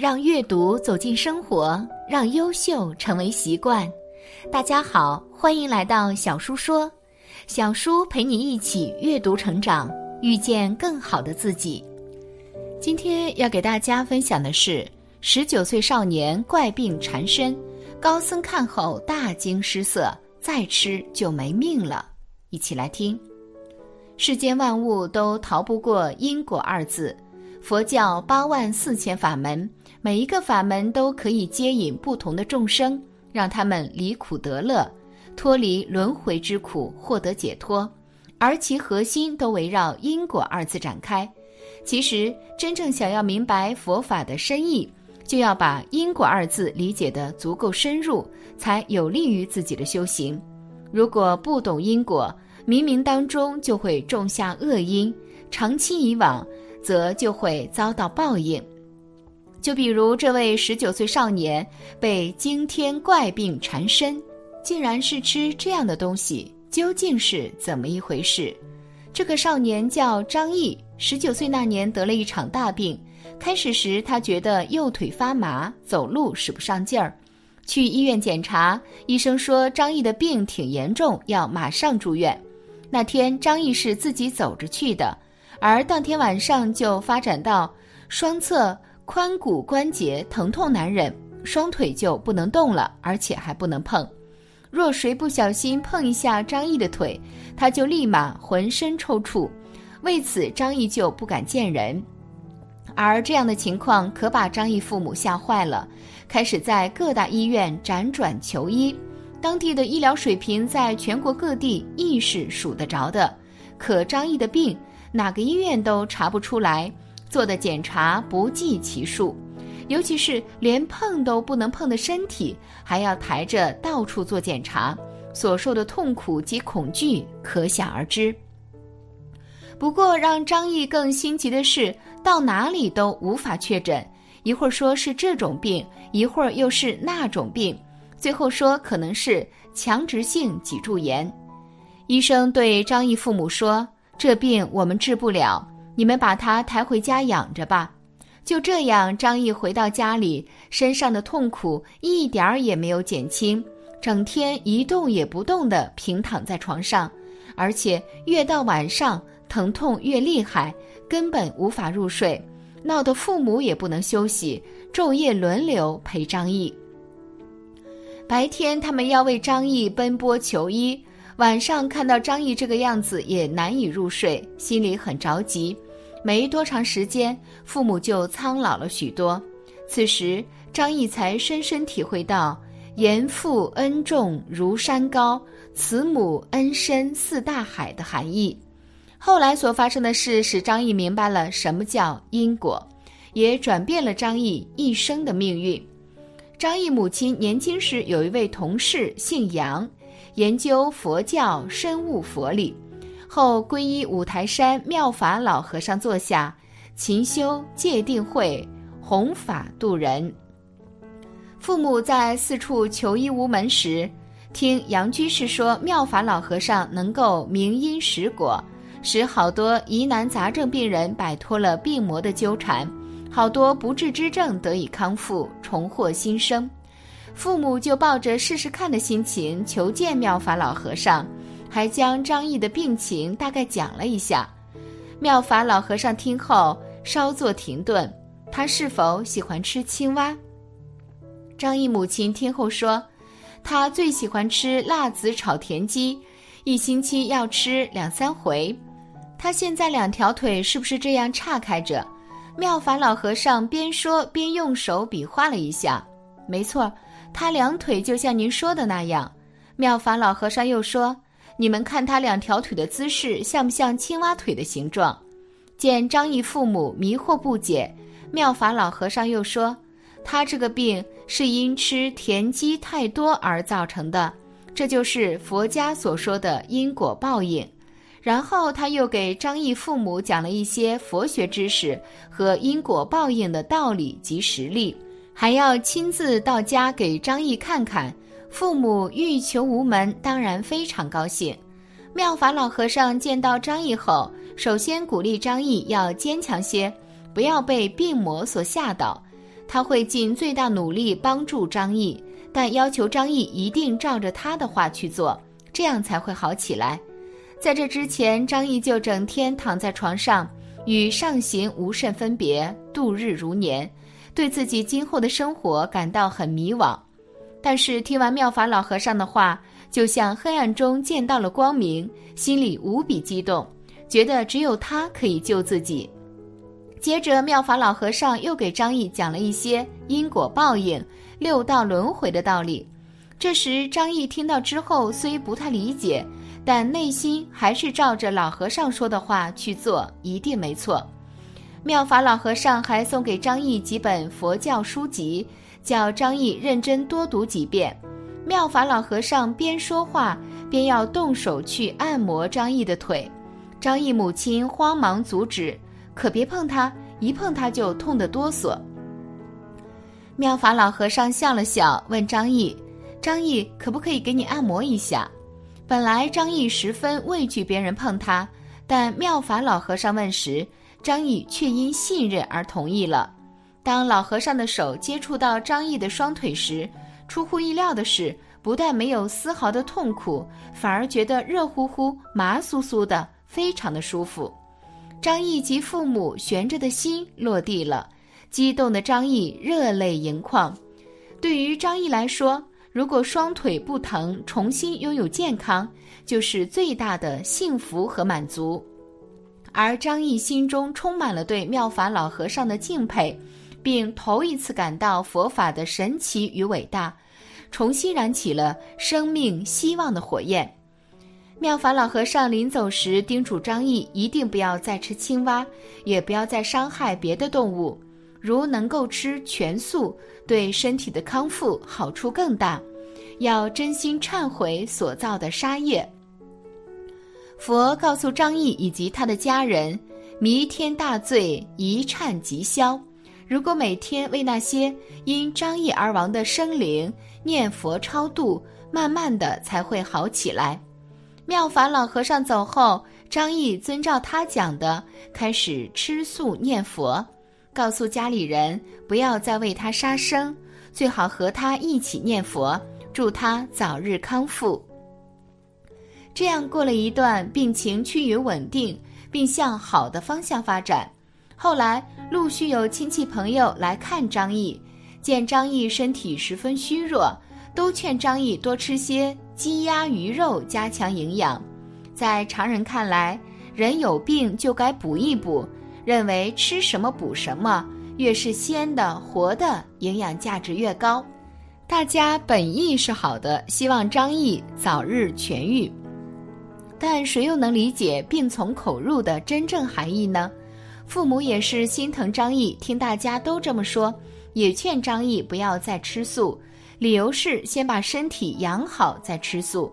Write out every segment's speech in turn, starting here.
让阅读走进生活，让优秀成为习惯。大家好，欢迎来到小叔说，小叔陪你一起阅读成长，遇见更好的自己。今天要给大家分享的是：十九岁少年怪病缠身，高僧看后大惊失色，再吃就没命了。一起来听。世间万物都逃不过因果二字。佛教八万四千法门，每一个法门都可以接引不同的众生，让他们离苦得乐，脱离轮回之苦，获得解脱。而其核心都围绕因果二字展开。其实，真正想要明白佛法的深意，就要把因果二字理解得足够深入，才有利于自己的修行。如果不懂因果，冥冥当中就会种下恶因，长期以往。则就会遭到报应。就比如这位十九岁少年被惊天怪病缠身，竟然是吃这样的东西，究竟是怎么一回事？这个少年叫张毅，十九岁那年得了一场大病。开始时他觉得右腿发麻，走路使不上劲儿，去医院检查，医生说张毅的病挺严重，要马上住院。那天张毅是自己走着去的。而当天晚上就发展到双侧髋骨关节疼痛难忍，双腿就不能动了，而且还不能碰。若谁不小心碰一下张毅的腿，他就立马浑身抽搐。为此，张毅就不敢见人。而这样的情况可把张毅父母吓坏了，开始在各大医院辗转求医。当地的医疗水平在全国各地亦是数得着的，可张毅的病。哪个医院都查不出来，做的检查不计其数，尤其是连碰都不能碰的身体，还要抬着到处做检查，所受的痛苦及恐惧可想而知。不过，让张毅更心急的是，到哪里都无法确诊，一会儿说是这种病，一会儿又是那种病，最后说可能是强直性脊柱炎。医生对张毅父母说。这病我们治不了，你们把他抬回家养着吧。就这样，张毅回到家里，身上的痛苦一点儿也没有减轻，整天一动也不动地平躺在床上，而且越到晚上疼痛越厉害，根本无法入睡，闹得父母也不能休息，昼夜轮流陪张毅。白天他们要为张毅奔波求医。晚上看到张毅这个样子，也难以入睡，心里很着急。没多长时间，父母就苍老了许多。此时，张毅才深深体会到“严父恩重如山高，慈母恩深似大海”的含义。后来所发生的事，使张毅明白了什么叫因果，也转变了张毅一生的命运。张毅母亲年轻时有一位同事，姓杨。研究佛教，深悟佛理，后皈依五台山妙法老和尚座下，勤修戒定慧，弘法度人。父母在四处求医无门时，听杨居士说妙法老和尚能够明因实果，使好多疑难杂症病人摆脱了病魔的纠缠，好多不治之症得以康复，重获新生。父母就抱着试试看的心情求见妙法老和尚，还将张毅的病情大概讲了一下。妙法老和尚听后稍作停顿，他是否喜欢吃青蛙？张毅母亲听后说，他最喜欢吃辣子炒田鸡，一星期要吃两三回。他现在两条腿是不是这样岔开着？妙法老和尚边说边用手比划了一下，没错。他两腿就像您说的那样，妙法老和尚又说：“你们看他两条腿的姿势，像不像青蛙腿的形状？”见张毅父母迷惑不解，妙法老和尚又说：“他这个病是因吃田鸡太多而造成的，这就是佛家所说的因果报应。”然后他又给张毅父母讲了一些佛学知识和因果报应的道理及实例。还要亲自到家给张毅看看，父母欲求无门，当然非常高兴。妙法老和尚见到张毅后，首先鼓励张毅要坚强些，不要被病魔所吓倒。他会尽最大努力帮助张毅，但要求张毅一定照着他的话去做，这样才会好起来。在这之前，张毅就整天躺在床上，与上行无甚分别，度日如年，对自己今后的生活感到很迷惘。但是听完妙法老和尚的话，就像黑暗中见到了光明，心里无比激动，觉得只有他可以救自己。接着，妙法老和尚又给张毅讲了一些因果报应、六道轮回的道理。这时，张毅听到之后，虽不太理解，但内心还是照着老和尚说的话去做，一定没错。妙法老和尚还送给张毅几本佛教书籍，叫张毅认真多读几遍。妙法老和尚边说话边要动手去按摩张毅的腿，张毅母亲慌忙阻止：“可别碰他，一碰他就痛得哆嗦。”妙法老和尚笑了笑，问张毅：“张毅，可不可以给你按摩一下？”本来张毅十分畏惧别人碰他，但妙法老和尚问时，张毅却因信任而同意了。当老和尚的手接触到张毅的双腿时，出乎意料的是，不但没有丝毫的痛苦，反而觉得热乎乎、麻酥酥的，非常的舒服。张毅及父母悬着的心落地了，激动的张毅热泪盈眶。对于张毅来说，如果双腿不疼，重新拥有健康，就是最大的幸福和满足。而张毅心中充满了对妙法老和尚的敬佩。并头一次感到佛法的神奇与伟大，重新燃起了生命希望的火焰。妙法老和尚临走时叮嘱张毅，一定不要再吃青蛙，也不要再伤害别的动物。如能够吃全素，对身体的康复好处更大。要真心忏悔所造的杀业。佛告诉张毅以及他的家人：弥天大罪一忏即消。如果每天为那些因张毅而亡的生灵念佛超度，慢慢的才会好起来。妙法老和尚走后，张毅遵照他讲的，开始吃素念佛，告诉家里人不要再为他杀生，最好和他一起念佛，祝他早日康复。这样过了一段，病情趋于稳定，并向好的方向发展。后来陆续有亲戚朋友来看张毅，见张毅身体十分虚弱，都劝张毅多吃些鸡鸭鱼肉，加强营养。在常人看来，人有病就该补一补，认为吃什么补什么，越是鲜的活的，营养价值越高。大家本意是好的，希望张毅早日痊愈，但谁又能理解病从口入的真正含义呢？父母也是心疼张毅，听大家都这么说，也劝张毅不要再吃素，理由是先把身体养好再吃素。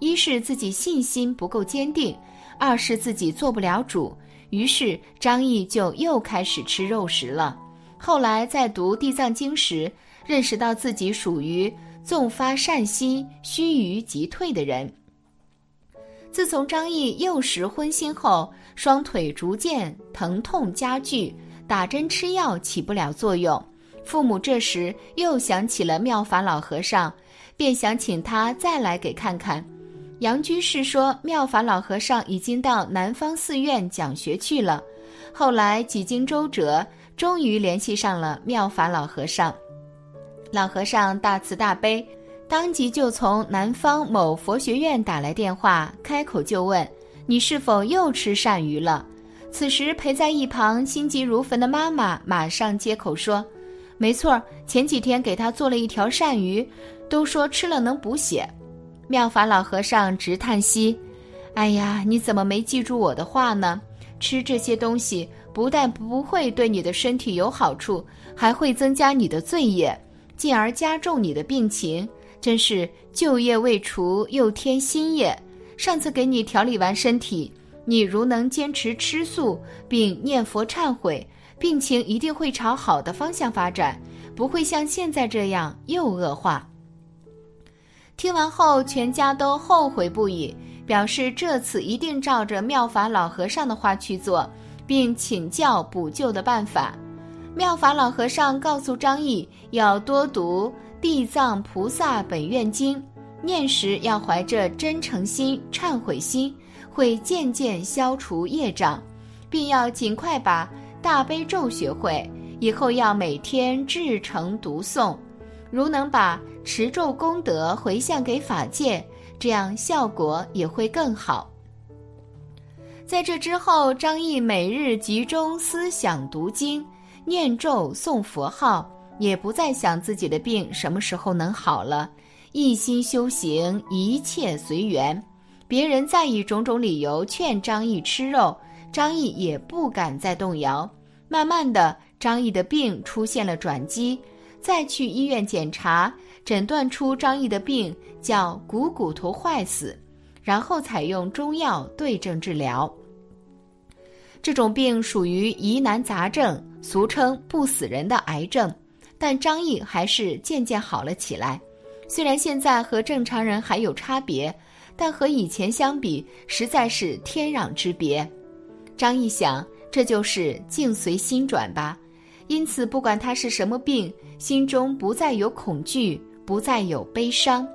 一是自己信心不够坚定，二是自己做不了主。于是张毅就又开始吃肉食了。后来在读《地藏经》时，认识到自己属于纵发善心、须臾即退的人。自从张毅幼时昏心后，双腿逐渐疼痛加剧，打针吃药起不了作用。父母这时又想起了妙法老和尚，便想请他再来给看看。杨居士说，妙法老和尚已经到南方寺院讲学去了。后来几经周折，终于联系上了妙法老和尚。老和尚大慈大悲。当即就从南方某佛学院打来电话，开口就问：“你是否又吃鳝鱼了？”此时陪在一旁心急如焚的妈妈马上接口说：“没错，前几天给他做了一条鳝鱼，都说吃了能补血。”妙法老和尚直叹息：“哎呀，你怎么没记住我的话呢？吃这些东西不但不会对你的身体有好处，还会增加你的罪业，进而加重你的病情。”真是旧业未除，又添新业。上次给你调理完身体，你如能坚持吃素并念佛忏悔，病情一定会朝好的方向发展，不会像现在这样又恶化。听完后，全家都后悔不已，表示这次一定照着妙法老和尚的话去做，并请教补救的办法。妙法老和尚告诉张毅，要多读《地藏菩萨本愿经》，念时要怀着真诚心、忏悔心，会渐渐消除业障，并要尽快把大悲咒学会，以后要每天至诚读诵。如能把持咒功德回向给法界，这样效果也会更好。在这之后，张毅每日集中思想读经。念咒诵佛号，也不再想自己的病什么时候能好了，一心修行，一切随缘。别人再以种种理由劝张毅吃肉，张毅也不敢再动摇。慢慢的，张毅的病出现了转机，再去医院检查，诊断出张毅的病叫股骨头坏死，然后采用中药对症治疗。这种病属于疑难杂症。俗称不死人的癌症，但张毅还是渐渐好了起来。虽然现在和正常人还有差别，但和以前相比，实在是天壤之别。张毅想，这就是境随心转吧。因此，不管他是什么病，心中不再有恐惧，不再有悲伤。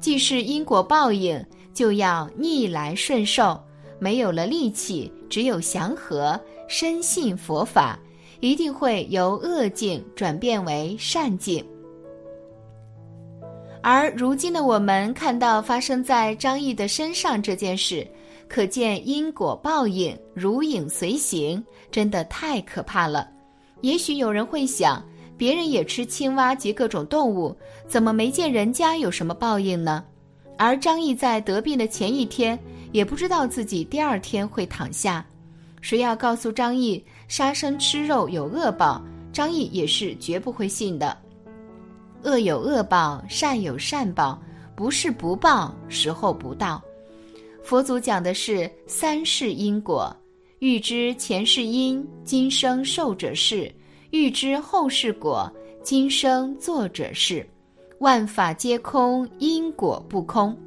既是因果报应，就要逆来顺受。没有了戾气，只有祥和。深信佛法。一定会由恶境转变为善境，而如今的我们看到发生在张毅的身上这件事，可见因果报应如影随形，真的太可怕了。也许有人会想，别人也吃青蛙及各种动物，怎么没见人家有什么报应呢？而张毅在得病的前一天，也不知道自己第二天会躺下。谁要告诉张毅杀生吃肉有恶报，张毅也是绝不会信的。恶有恶报，善有善报，不是不报，时候不到。佛祖讲的是三世因果，欲知前世因，今生受者是；欲知后世果，今生作者是。万法皆空，因果不空。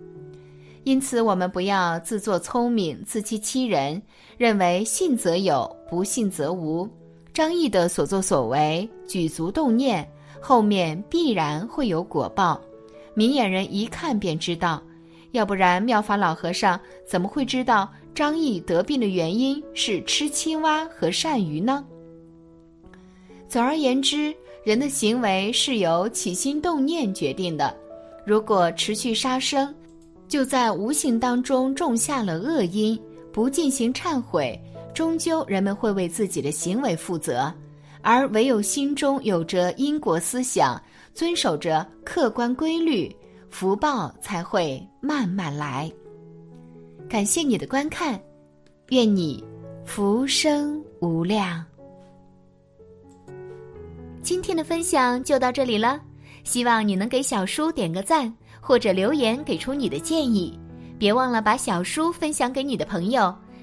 因此，我们不要自作聪明、自欺欺人，认为信则有，不信则无。张毅的所作所为、举足动念，后面必然会有果报，明眼人一看便知道。要不然，妙法老和尚怎么会知道张毅得病的原因是吃青蛙和鳝鱼呢？总而言之，人的行为是由起心动念决定的。如果持续杀生，就在无形当中种下了恶因，不进行忏悔，终究人们会为自己的行为负责。而唯有心中有着因果思想，遵守着客观规律，福报才会慢慢来。感谢你的观看，愿你福生无量。今天的分享就到这里了，希望你能给小叔点个赞。或者留言给出你的建议，别忘了把小书分享给你的朋友，